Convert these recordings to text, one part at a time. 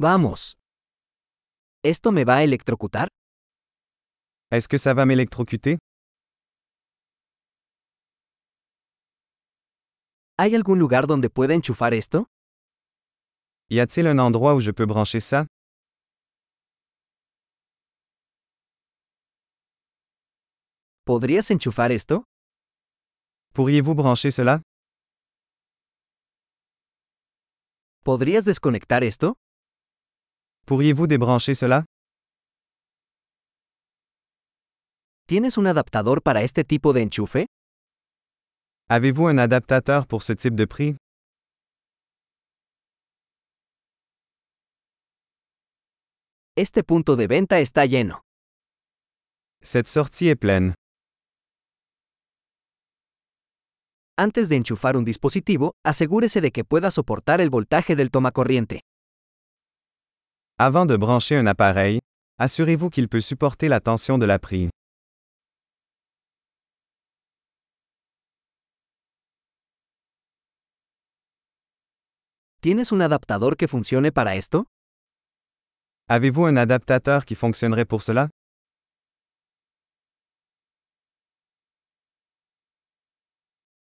Vamos. ¿Esto me va a electrocutar? Est-ce que ça va m'électrocuter? ¿Hay algún lugar donde pueda enchufar esto? Y a-t-il un endroit où je peux brancher ça? ¿Podrías enchufar esto? Pourriez-vous brancher cela? ¿Podrías desconectar esto? Pourriez-vous débrancher cela? ¿Tienes un adaptador para este tipo de enchufe? Avez-vous un adaptateur pour ce type de prix? Este punto de venta está lleno. Cette sortie est pleine. Antes de enchufar un dispositivo, asegúrese de que pueda soportar el voltaje del tomacorriente. Avant de brancher un appareil, assurez-vous qu'il peut supporter la tension de la prise. ¿Tienes un adaptador que funcione para esto? Avez-vous un adaptateur qui fonctionnerait pour cela?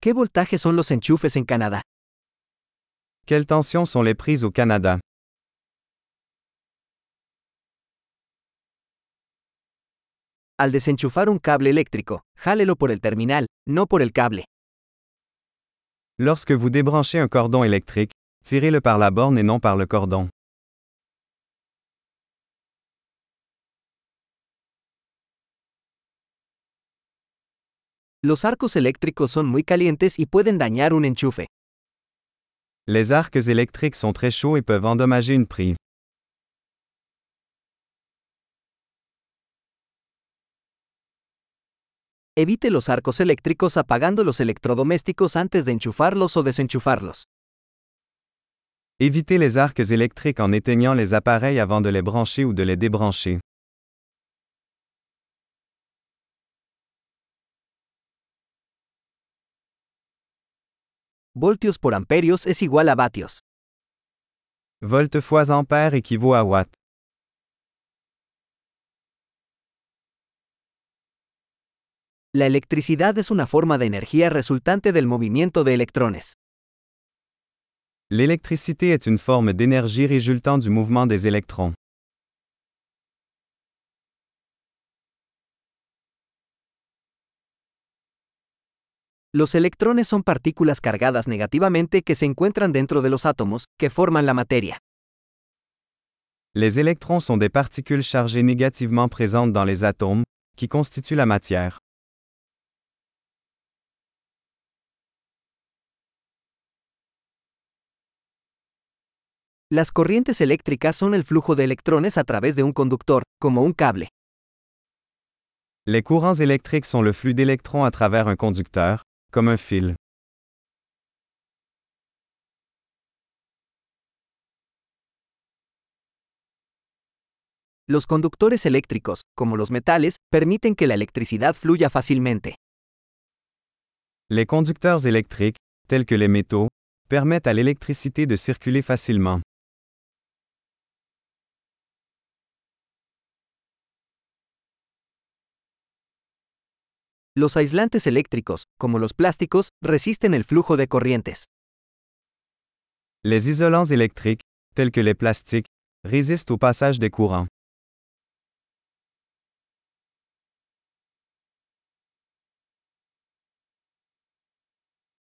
¿Qué voltaje son los enchufes en Canadá? Quelles tensions sont les prises au Canada? Al desenchufar un cable eléctrico, jálelo por el terminal, no por el cable. Lorsque vous débranchez un cordon électrique, tirez-le par la borne et non par le cordon. Los arcos eléctricos son muy calientes y pueden dañar un enchufe. Les arcs électriques sont très chauds et peuvent endommager une prise. Evite los arcos eléctricos apagando los electrodomésticos antes de enchufarlos o desenchufarlos. Évitez les arcs électriques en éteignant les appareils avant de les brancher ou de les débrancher. Voltios por amperios es igual a vatios. Volt fois ampère équivaut à watt. La electricidad es una forma de energía resultante del movimiento de electrones. L'électricité est une forme d'énergie résultant du mouvement des électrons. Los electrones son partículas cargadas negativamente que se encuentran dentro de los átomos, que forman la materia. Les électrons sont des particules chargées négativement présentes dans les atomes, qui constituent la matière. Las corrientes eléctricas son el flujo de electrones a través de un conductor, como un cable. Les courants électriques sont le flux d'électrons à travers un conducteur, comme un fil. Los conductores eléctricos, como los metales, permiten que la electricidad fluya fácilmente. Les conducteurs électriques, tels que les métaux, permettent à l'électricité de circuler facilement. Los aislantes eléctricos, como los plásticos, resisten el flujo de corrientes. Les isolants électriques, tels que les plastiques, résistent au passage des courants.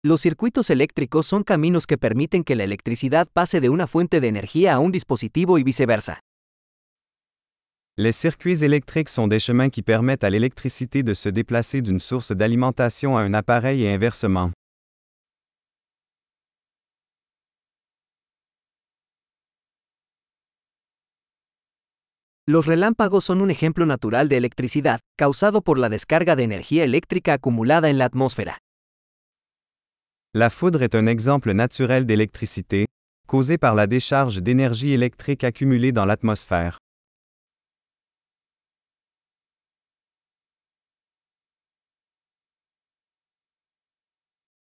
Los circuitos eléctricos son caminos que permiten que la electricidad pase de una fuente de energía a un dispositivo y viceversa. Les circuits électriques sont des chemins qui permettent à l'électricité de se déplacer d'une source d'alimentation à un appareil et inversement. Los relámpagos son un ejemplo natural de electricidad, causado por la descarga de energía eléctrica acumulada en la atmósfera. La foudre est un exemple naturel d'électricité, causée par la décharge d'énergie électrique accumulée dans l'atmosphère.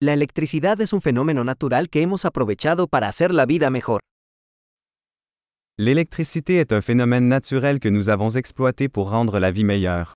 La electricidad es un fenómeno natural que hemos aprovechado para hacer la vida mejor. L'électricité est un phénomène naturel que nous avons exploité pour rendre la vie meilleure.